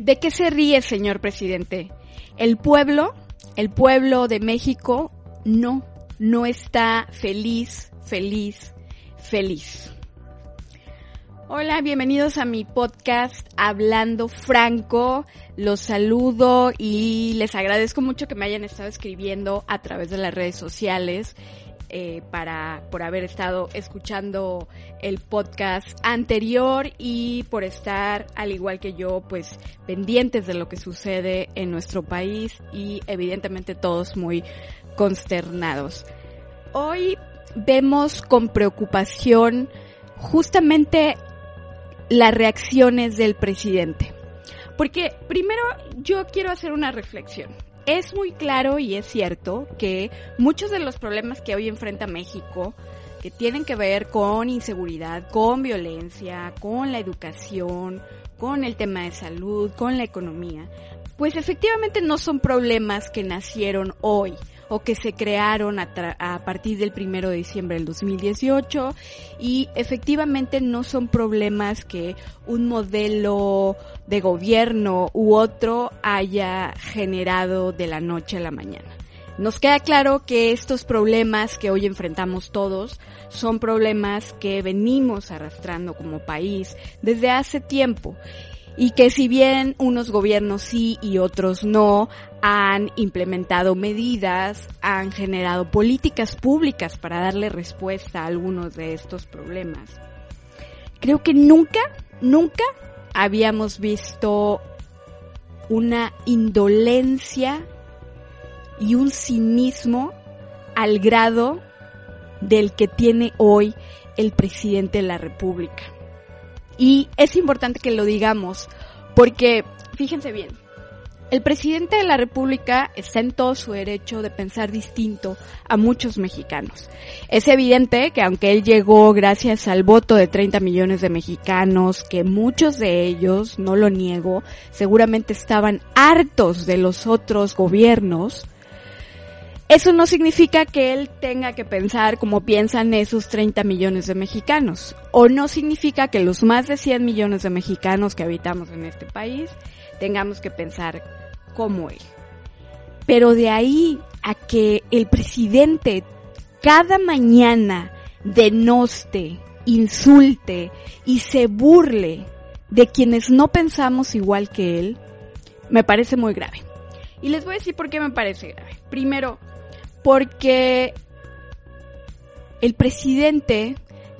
¿De qué se ríe, señor presidente? El pueblo, el pueblo de México, no, no está feliz, feliz, feliz. Hola, bienvenidos a mi podcast Hablando Franco. Los saludo y les agradezco mucho que me hayan estado escribiendo a través de las redes sociales eh, para por haber estado escuchando el podcast anterior y por estar al igual que yo pues pendientes de lo que sucede en nuestro país y evidentemente todos muy consternados. Hoy vemos con preocupación justamente las reacciones del presidente. Porque primero yo quiero hacer una reflexión es muy claro y es cierto que muchos de los problemas que hoy enfrenta México, que tienen que ver con inseguridad, con violencia, con la educación, con el tema de salud, con la economía, pues efectivamente no son problemas que nacieron hoy o que se crearon a, partir del primero de diciembre del 2018 y efectivamente no son problemas que un modelo de gobierno u otro haya generado de la noche a la mañana. Nos queda claro que estos problemas que hoy enfrentamos todos son problemas que venimos arrastrando como país desde hace tiempo y que si bien unos gobiernos sí y otros no han implementado medidas, han generado políticas públicas para darle respuesta a algunos de estos problemas. Creo que nunca, nunca habíamos visto una indolencia y un cinismo al grado del que tiene hoy el presidente de la República. Y es importante que lo digamos, porque fíjense bien, el presidente de la República está en todo su derecho de pensar distinto a muchos mexicanos. Es evidente que aunque él llegó gracias al voto de 30 millones de mexicanos, que muchos de ellos, no lo niego, seguramente estaban hartos de los otros gobiernos, eso no significa que él tenga que pensar como piensan esos 30 millones de mexicanos. O no significa que los más de 100 millones de mexicanos que habitamos en este país tengamos que pensar como él. Pero de ahí a que el presidente cada mañana denoste, insulte y se burle de quienes no pensamos igual que él, me parece muy grave. Y les voy a decir por qué me parece grave. Primero, porque el presidente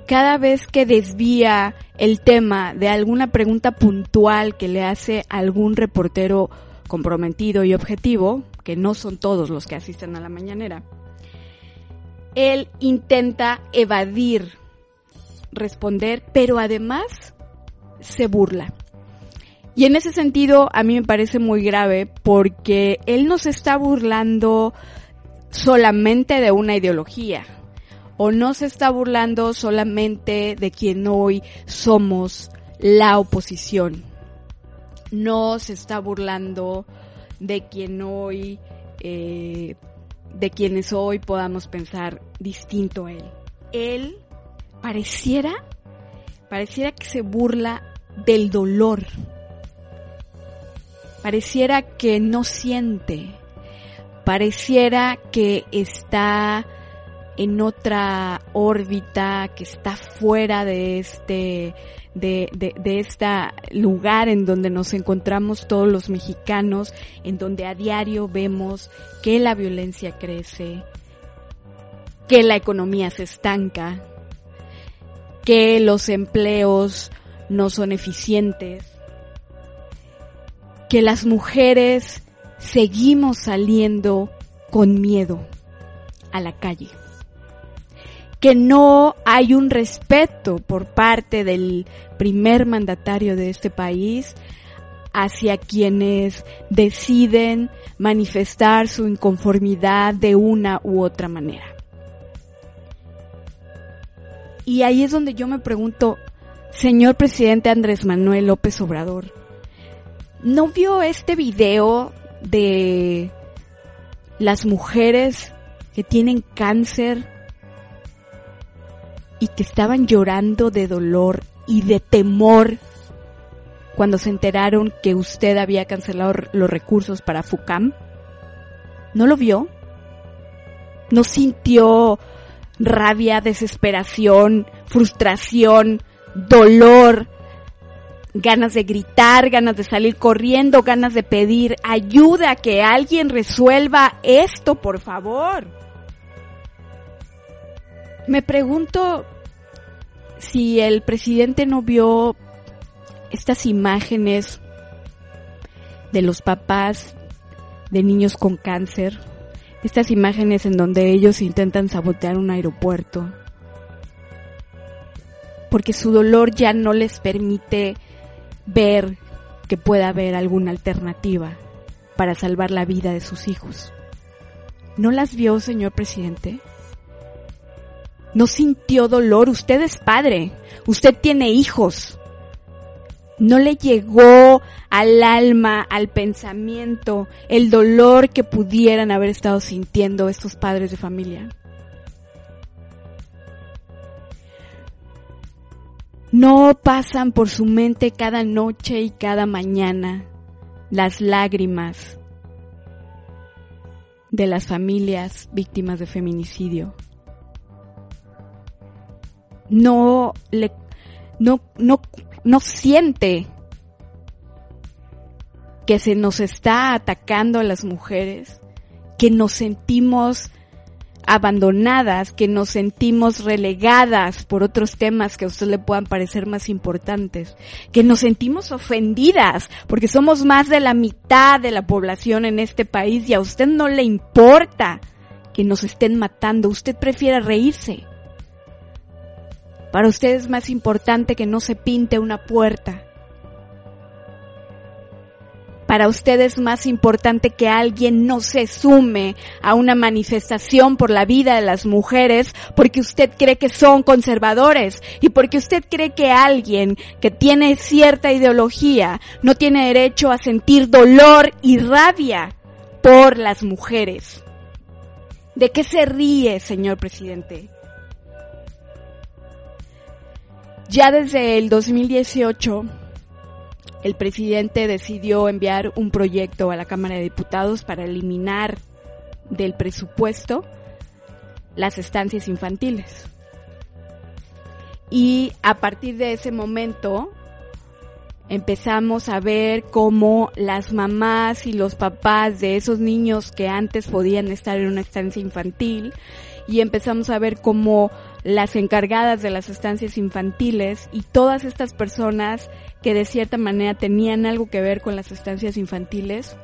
cada vez que desvía el tema de alguna pregunta puntual que le hace algún reportero comprometido y objetivo, que no son todos los que asisten a la mañanera, él intenta evadir responder, pero además se burla. Y en ese sentido a mí me parece muy grave porque él nos está burlando solamente de una ideología o no se está burlando solamente de quien hoy somos la oposición. No se está burlando de quien hoy, eh, de quienes hoy podamos pensar distinto a él. Él pareciera, pareciera que se burla del dolor. Pareciera que no siente, pareciera que está en otra órbita, que está fuera de este, de, de, lugar en donde nos encontramos todos los mexicanos, en donde a diario vemos que la violencia crece, que la economía se estanca, que los empleos no son eficientes, que las mujeres seguimos saliendo con miedo a la calle, que no hay un respeto por parte del primer mandatario de este país hacia quienes deciden manifestar su inconformidad de una u otra manera. Y ahí es donde yo me pregunto, señor presidente Andrés Manuel López Obrador, ¿no vio este video de las mujeres que tienen cáncer y que estaban llorando de dolor y de temor cuando se enteraron que usted había cancelado los recursos para FUCAM? ¿No lo vio? ¿No sintió rabia, desesperación, frustración, dolor, ganas de gritar, ganas de salir corriendo, ganas de pedir ayuda, que alguien resuelva esto, por favor? Me pregunto si el presidente no vio estas imágenes de los papás de niños con cáncer, estas imágenes en donde ellos intentan sabotear un aeropuerto, porque su dolor ya no les permite ver que pueda haber alguna alternativa para salvar la vida de sus hijos. ¿No las vio, señor presidente? ¿No sintió dolor? Usted es padre, usted tiene hijos no le llegó al alma, al pensamiento, el dolor que pudieran haber estado sintiendo estos padres de familia. No pasan por su mente cada noche y cada mañana las lágrimas de las familias víctimas de feminicidio. No le no no no siente que se nos está atacando a las mujeres, que nos sentimos abandonadas, que nos sentimos relegadas por otros temas que a usted le puedan parecer más importantes, que nos sentimos ofendidas porque somos más de la mitad de la población en este país y a usted no le importa que nos estén matando, usted prefiere reírse. Para usted es más importante que no se pinte una puerta. Para usted es más importante que alguien no se sume a una manifestación por la vida de las mujeres porque usted cree que son conservadores y porque usted cree que alguien que tiene cierta ideología no tiene derecho a sentir dolor y rabia por las mujeres. ¿De qué se ríe, señor presidente? Ya desde el 2018, el presidente decidió enviar un proyecto a la Cámara de Diputados para eliminar del presupuesto las estancias infantiles. Y a partir de ese momento empezamos a ver cómo las mamás y los papás de esos niños que antes podían estar en una estancia infantil y empezamos a ver cómo las encargadas de las estancias infantiles y todas estas personas que de cierta manera tenían algo que ver con las estancias infantiles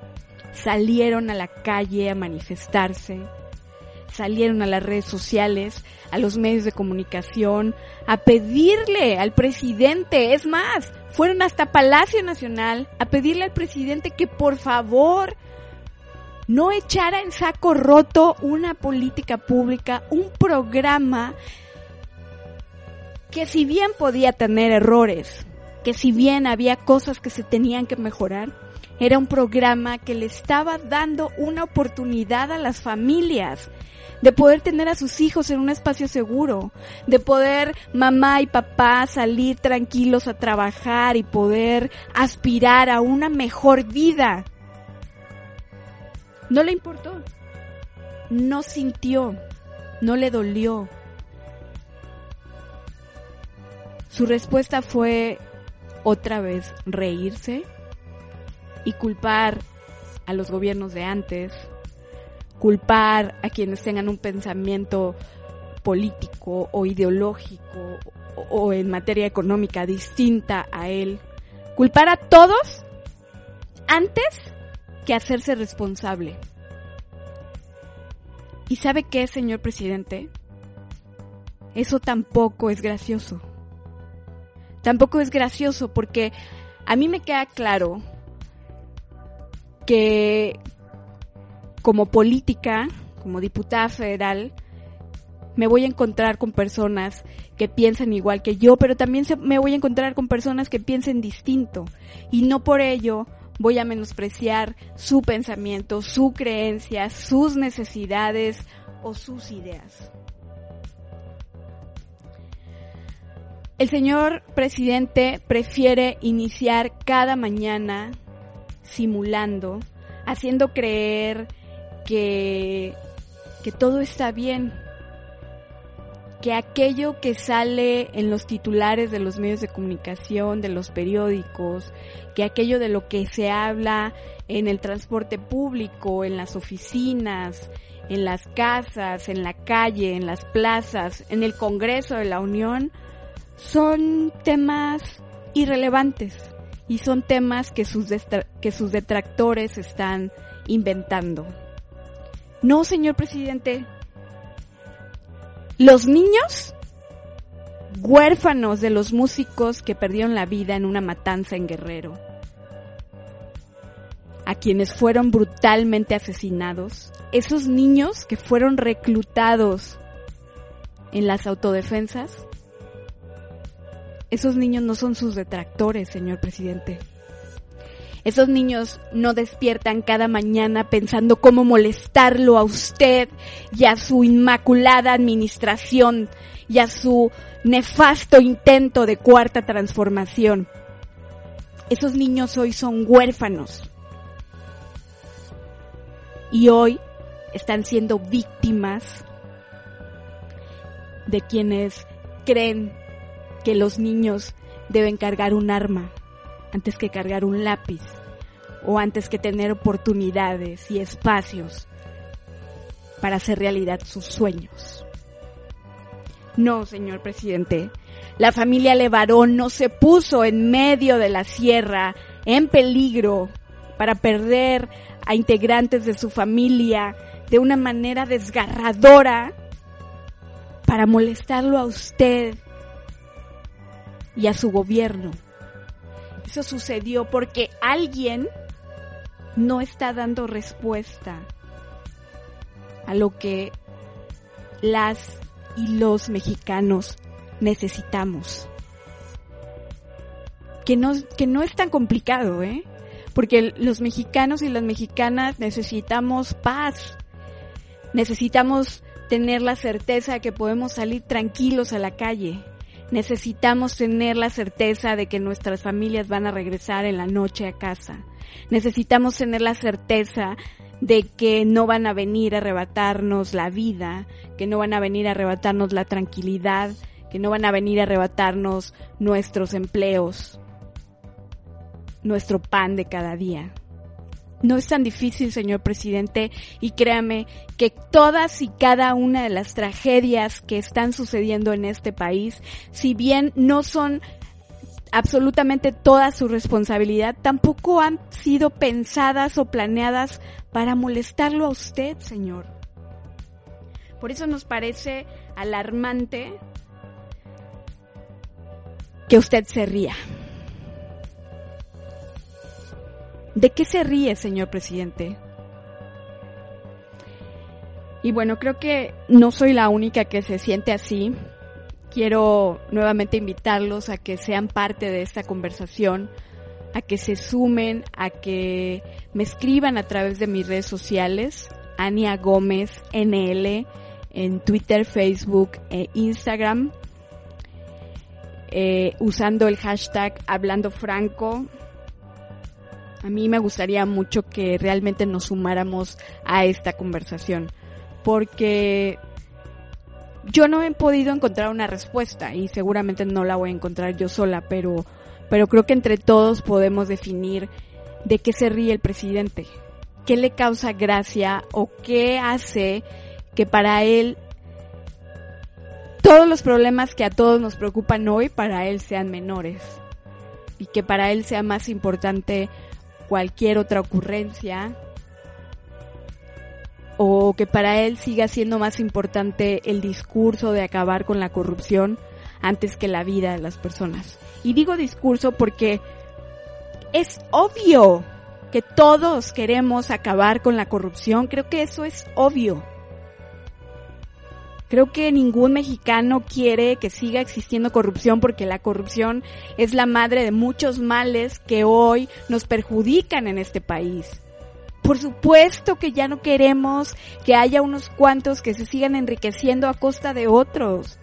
salieron a la calle a manifestarse, salieron a las redes sociales, a los medios de comunicación, a pedirle al presidente, es más, fueron hasta Palacio Nacional a pedirle al presidente que por favor no echara en saco roto una política pública, un programa que si bien podía tener errores, que si bien había cosas que se tenían que mejorar, era un programa que le estaba dando una oportunidad a las familias de poder tener a sus hijos en un espacio seguro, de poder mamá y papá salir tranquilos a trabajar y poder aspirar a una mejor vida. No le importó, no sintió, no le dolió, Su respuesta fue otra vez reírse y culpar a los gobiernos de antes, culpar a quienes tengan un pensamiento político o ideológico o en materia económica distinta a él. Culpar a todos antes que hacerse responsable. ¿Y sabe qué, señor presidente? Eso tampoco es gracioso. Tampoco es gracioso porque a mí me queda claro que como política, como diputada federal, me voy a encontrar con personas que piensan igual que yo, pero también me voy a encontrar con personas que piensen distinto. Y no por ello voy a menospreciar su pensamiento, su creencia, sus necesidades o sus ideas. El señor presidente prefiere iniciar cada mañana simulando, haciendo creer que, que todo está bien, que aquello que sale en los titulares de los medios de comunicación, de los periódicos, que aquello de lo que se habla en el transporte público, en las oficinas, en las casas, en la calle, en las plazas, en el Congreso de la Unión, son temas irrelevantes y son temas que sus, que sus detractores están inventando. No, señor presidente, los niños huérfanos de los músicos que perdieron la vida en una matanza en Guerrero, a quienes fueron brutalmente asesinados, esos niños que fueron reclutados en las autodefensas, esos niños no son sus detractores, señor presidente. Esos niños no despiertan cada mañana pensando cómo molestarlo a usted y a su inmaculada administración y a su nefasto intento de cuarta transformación. Esos niños hoy son huérfanos. Y hoy están siendo víctimas de quienes creen que los niños deben cargar un arma antes que cargar un lápiz o antes que tener oportunidades y espacios para hacer realidad sus sueños. No, señor presidente, la familia Levarón no se puso en medio de la sierra en peligro para perder a integrantes de su familia de una manera desgarradora para molestarlo a usted y a su gobierno. Eso sucedió porque alguien no está dando respuesta a lo que las y los mexicanos necesitamos. Que no, que no es tan complicado, ¿eh? Porque los mexicanos y las mexicanas necesitamos paz. Necesitamos tener la certeza de que podemos salir tranquilos a la calle. Necesitamos tener la certeza de que nuestras familias van a regresar en la noche a casa necesitamos tener la certeza de que no van a venir a arrebatarnos la vida, que no van a venir a arrebatarnos la tranquilidad, que no van a venir a arrebatarnos nuestros empleos, nuestro pan de cada día. No es tan difícil, señor presidente, y créame que todas y cada una de las tragedias que están sucediendo en este país, si bien no son absolutamente toda su responsabilidad, tampoco han sido pensadas o planeadas para molestarlo a usted, señor. Por eso nos parece alarmante que usted se ría. ¿De qué se ríe, señor presidente? Y bueno, creo que no soy la única que se siente así quiero nuevamente invitarlos a que sean parte de esta conversación, a que se sumen, a que me escriban a través de mis redes sociales, Ania Gómez NL, en Twitter, Facebook e Instagram, eh, usando el hashtag Hablando Franco. A mí me gustaría mucho que realmente nos sumáramos a esta conversación, porque yo no he podido encontrar una respuesta y seguramente no la voy a encontrar yo sola, pero, pero creo que entre todos podemos definir de qué se ríe el presidente, qué le causa gracia o qué hace que para él todos los problemas que a todos nos preocupan hoy para él sean menores y que para él sea más importante cualquier otra ocurrencia o que para él siga siendo más importante el discurso de acabar con la corrupción antes que la vida de las personas. Y digo discurso porque es obvio que todos queremos acabar con la corrupción, creo que eso es obvio. Creo que ningún mexicano quiere que siga existiendo corrupción porque la corrupción es la madre de muchos males que hoy nos perjudican en este país. Por supuesto que ya no queremos que haya unos cuantos que se sigan enriqueciendo a costa de otros.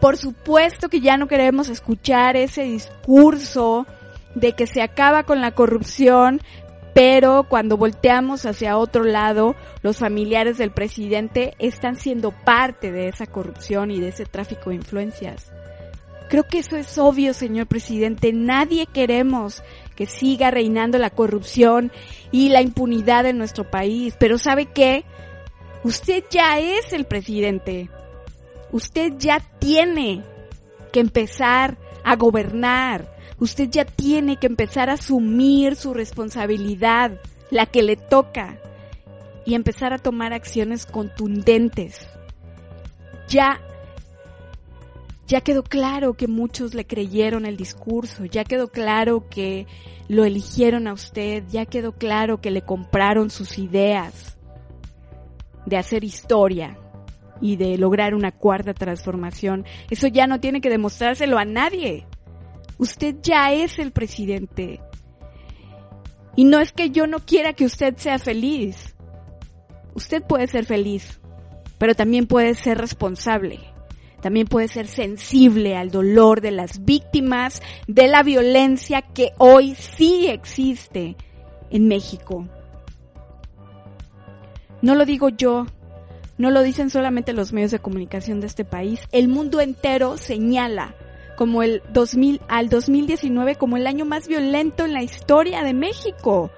Por supuesto que ya no queremos escuchar ese discurso de que se acaba con la corrupción, pero cuando volteamos hacia otro lado, los familiares del presidente están siendo parte de esa corrupción y de ese tráfico de influencias. Creo que eso es obvio, señor presidente. Nadie queremos que siga reinando la corrupción y la impunidad en nuestro país. Pero ¿sabe qué? Usted ya es el presidente. Usted ya tiene que empezar a gobernar usted ya tiene que empezar a asumir su responsabilidad, la que le toca, y empezar a tomar acciones contundentes. Ya ya quedó claro que muchos le creyeron el discurso, ya quedó claro que lo eligieron a usted, ya quedó claro que le compraron sus ideas de hacer historia y de lograr una cuarta transformación. Eso ya no tiene que demostrárselo a nadie. Usted ya es el presidente. Y no es que yo no quiera que usted sea feliz. Usted puede ser feliz, pero también puede ser responsable. También puede ser sensible al dolor de las víctimas de la violencia que hoy sí existe en México. No lo digo yo, no lo dicen solamente los medios de comunicación de este país. El mundo entero señala como el 2000 al 2019 como el año más violento en la historia de México.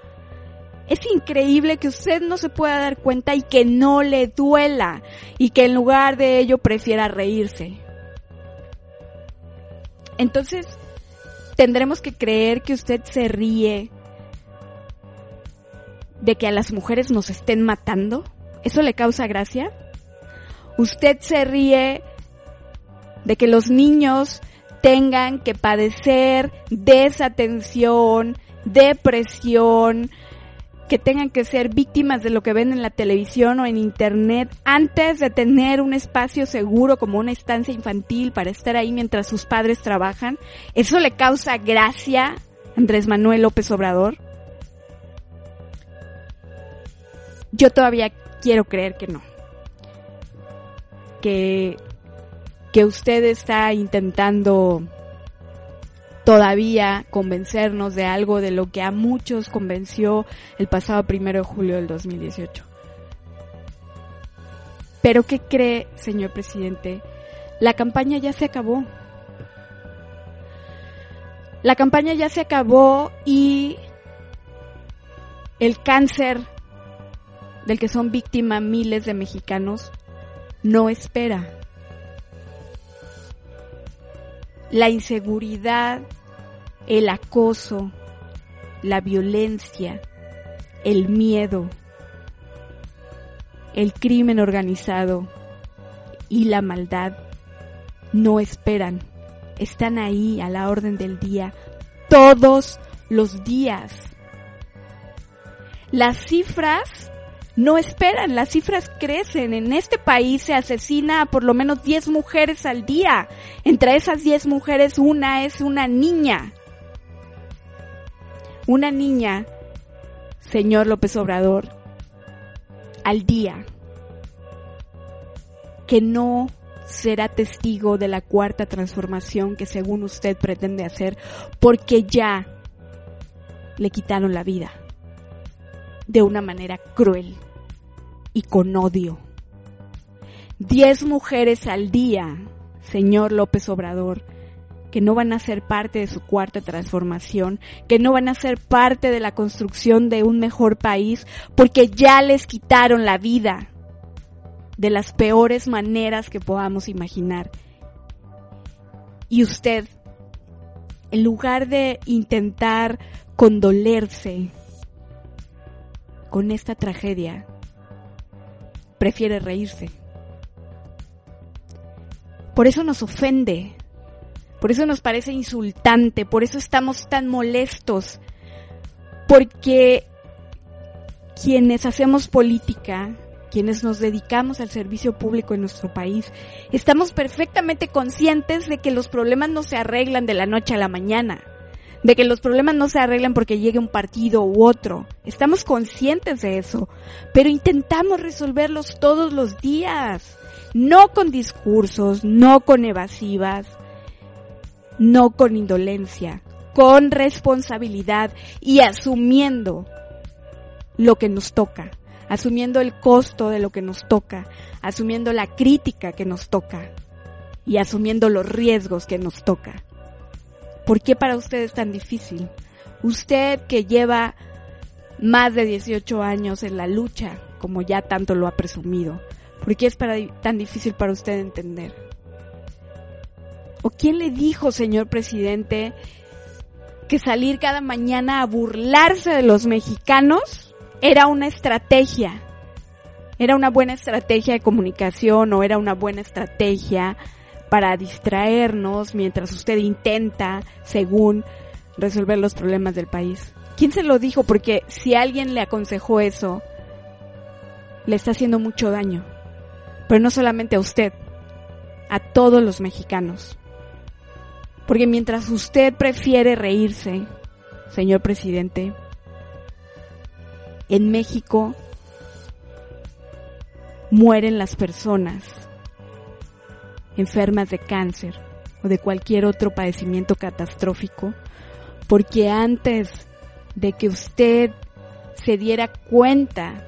Es increíble que usted no se pueda dar cuenta y que no le duela y que en lugar de ello prefiera reírse. Entonces, tendremos que creer que usted se ríe de que a las mujeres nos estén matando. ¿Eso le causa gracia? Usted se ríe de que los niños tengan que padecer desatención, depresión, que tengan que ser víctimas de lo que ven en la televisión o en internet antes de tener un espacio seguro como una estancia infantil para estar ahí mientras sus padres trabajan. ¿Eso le causa gracia a Andrés Manuel López Obrador? Yo todavía quiero creer que no. Que que usted está intentando todavía convencernos de algo de lo que a muchos convenció el pasado primero de julio del 2018. Pero ¿qué cree, señor presidente? La campaña ya se acabó. La campaña ya se acabó y el cáncer del que son víctimas miles de mexicanos no espera la inseguridad, el acoso, la violencia, el miedo, el crimen organizado y la maldad no esperan, están ahí a la orden del día todos los días. Las cifras no esperan, las cifras crecen. En este país se asesina a por lo menos 10 mujeres al día. Entre esas 10 mujeres, una es una niña. Una niña, señor López Obrador, al día, que no será testigo de la cuarta transformación que según usted pretende hacer, porque ya le quitaron la vida de una manera cruel y con odio. Diez mujeres al día, señor López Obrador, que no van a ser parte de su cuarta transformación, que no van a ser parte de la construcción de un mejor país, porque ya les quitaron la vida de las peores maneras que podamos imaginar. Y usted, en lugar de intentar condolerse con esta tragedia, prefiere reírse. Por eso nos ofende, por eso nos parece insultante, por eso estamos tan molestos, porque quienes hacemos política, quienes nos dedicamos al servicio público en nuestro país, estamos perfectamente conscientes de que los problemas no se arreglan de la noche a la mañana, de que los problemas no se arreglan porque llegue un partido u otro. Estamos conscientes de eso, pero intentamos resolverlos todos los días no con discursos, no con evasivas, no con indolencia, con responsabilidad y asumiendo lo que nos toca, asumiendo el costo de lo que nos toca, asumiendo la crítica que nos toca y asumiendo los riesgos que nos toca. ¿Por qué para usted es tan difícil? Usted que lleva más de 18 años en la lucha, como ya tanto lo ha presumido, ¿Por qué es tan difícil para usted entender? ¿O quién le dijo, señor presidente, que salir cada mañana a burlarse de los mexicanos era una estrategia? ¿Era una buena estrategia de comunicación o era una buena estrategia para distraernos mientras usted intenta, según, resolver los problemas del país? ¿Quién se lo dijo? Porque si alguien le aconsejó eso, le está haciendo mucho daño pero no solamente a usted, a todos los mexicanos. Porque mientras usted prefiere reírse, señor presidente, en México mueren las personas enfermas de cáncer o de cualquier otro padecimiento catastrófico, porque antes de que usted se diera cuenta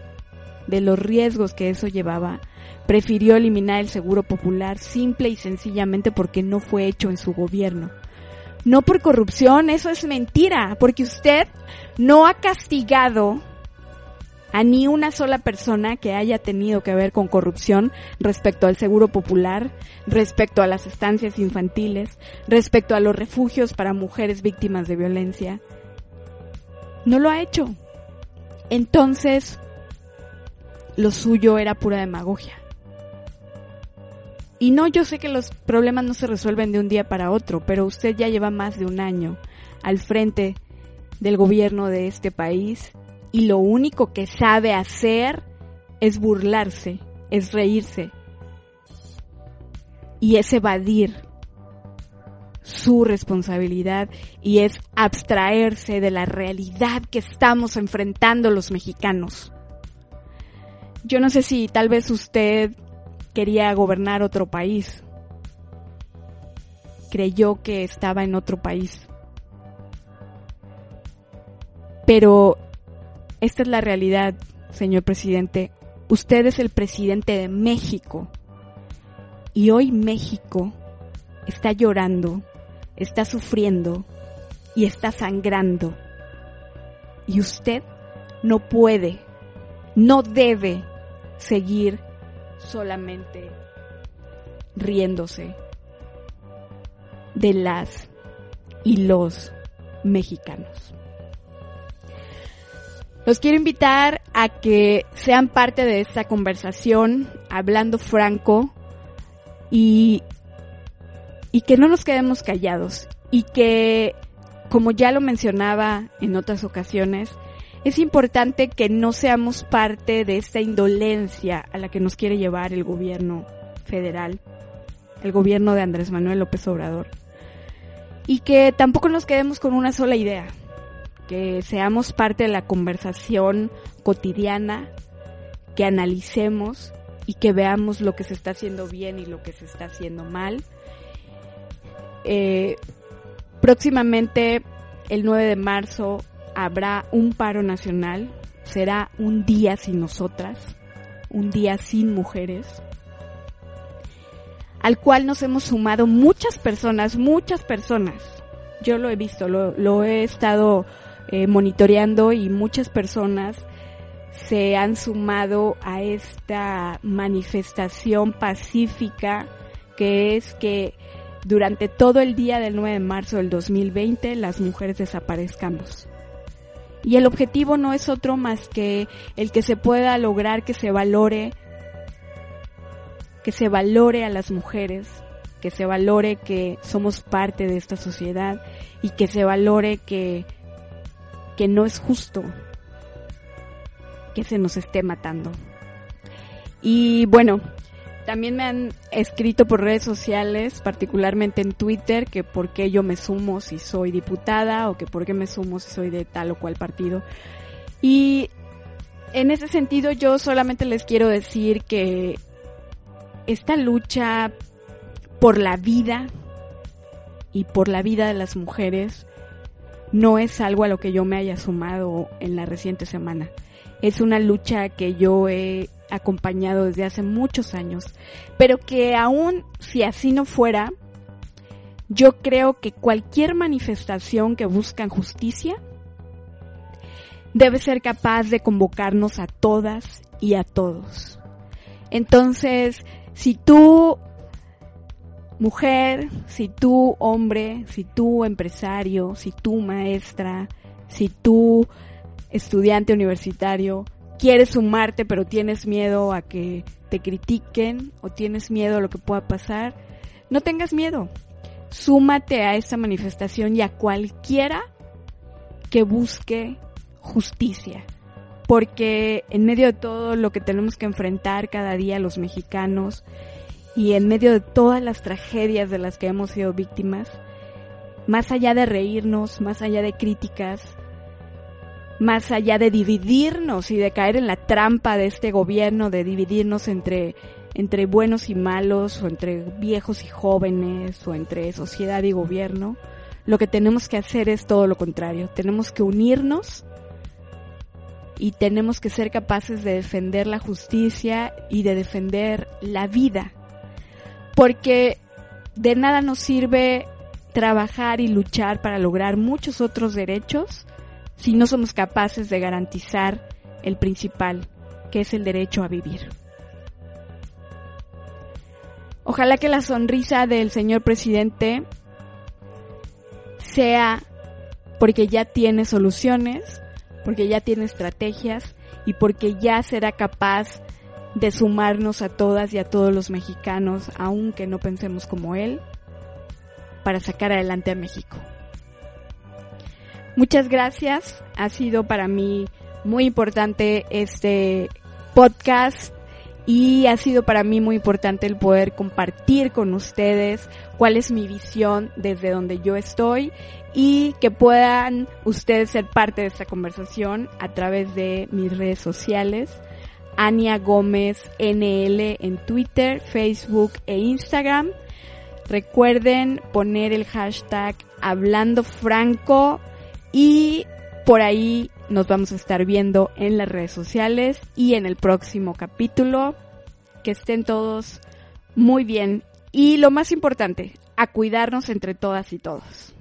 de los riesgos que eso llevaba, prefirió eliminar el seguro popular simple y sencillamente porque no fue hecho en su gobierno. No por corrupción, eso es mentira, porque usted no ha castigado a ni una sola persona que haya tenido que ver con corrupción respecto al seguro popular, respecto a las estancias infantiles, respecto a los refugios para mujeres víctimas de violencia. No lo ha hecho. Entonces, lo suyo era pura demagogia. Y no, yo sé que los problemas no se resuelven de un día para otro, pero usted ya lleva más de un año al frente del gobierno de este país y lo único que sabe hacer es burlarse, es reírse y es evadir su responsabilidad y es abstraerse de la realidad que estamos enfrentando los mexicanos. Yo no sé si tal vez usted quería gobernar otro país. Creyó que estaba en otro país. Pero esta es la realidad, señor presidente. Usted es el presidente de México. Y hoy México está llorando, está sufriendo y está sangrando. Y usted no puede, no debe seguir solamente riéndose de las y los mexicanos. Los quiero invitar a que sean parte de esta conversación, hablando franco y, y que no nos quedemos callados y que, como ya lo mencionaba en otras ocasiones, es importante que no seamos parte de esta indolencia a la que nos quiere llevar el gobierno federal, el gobierno de Andrés Manuel López Obrador. Y que tampoco nos quedemos con una sola idea, que seamos parte de la conversación cotidiana, que analicemos y que veamos lo que se está haciendo bien y lo que se está haciendo mal. Eh, próximamente, el 9 de marzo, habrá un paro nacional, será un día sin nosotras, un día sin mujeres, al cual nos hemos sumado muchas personas, muchas personas. Yo lo he visto, lo, he estado eh, monitoreando y muchas personas se han sumado a esta manifestación pacífica que es que durante todo el día del 9 de marzo del 2020 las mujeres desaparezcamos. Y el objetivo no es otro más que el que se pueda lograr que se valore que se valore a las mujeres, que se valore que somos parte de esta sociedad y que se valore que que no es justo que se nos esté matando. Y bueno, también me han escrito por redes sociales, particularmente en Twitter, que por qué yo me sumo si soy diputada o que por qué me sumo si soy de tal o cual partido. Y en ese sentido yo solamente les quiero decir que esta lucha por la vida y por la vida de las mujeres no es algo a lo que yo me haya sumado en la reciente semana. Es una lucha que yo he acompañado desde hace muchos años, pero que aún si así no fuera, yo creo que cualquier manifestación que busca justicia debe ser capaz de convocarnos a todas y a todos. Entonces, si tú, mujer, si tú, hombre, si tú, empresario, si tú, maestra, si tú, estudiante universitario, quieres sumarte pero tienes miedo a que te critiquen o tienes miedo a lo que pueda pasar, no tengas miedo. Súmate a esta manifestación y a cualquiera que busque justicia. Porque en medio de todo lo que tenemos que enfrentar cada día los mexicanos y en medio de todas las tragedias de las que hemos sido víctimas, más allá de reírnos, más allá de críticas, más allá de dividirnos y de caer en la trampa de este gobierno, de dividirnos entre, entre buenos y malos, o entre viejos y jóvenes, o entre sociedad y gobierno, lo que tenemos que hacer es todo lo contrario. Tenemos que unirnos y tenemos que ser capaces de defender la justicia y de defender la vida. Porque de nada nos sirve trabajar y luchar para lograr muchos otros derechos si no somos capaces de garantizar el principal, que es el derecho a vivir. Ojalá que la sonrisa del señor presidente sea porque ya tiene soluciones, porque ya tiene estrategias y porque ya será capaz de sumarnos a todas y a todos los mexicanos, aunque no pensemos como él, para sacar adelante a México. Muchas gracias. Ha sido para mí muy importante este podcast y ha sido para mí muy importante el poder compartir con ustedes cuál es mi visión desde donde yo estoy y que puedan ustedes ser parte de esta conversación a través de mis redes sociales. Ania Gómez NL en Twitter, Facebook e Instagram. Recuerden poner el hashtag hablando franco y por ahí nos vamos a estar viendo en las redes sociales y en el próximo capítulo. Que estén todos muy bien y lo más importante, a cuidarnos entre todas y todos.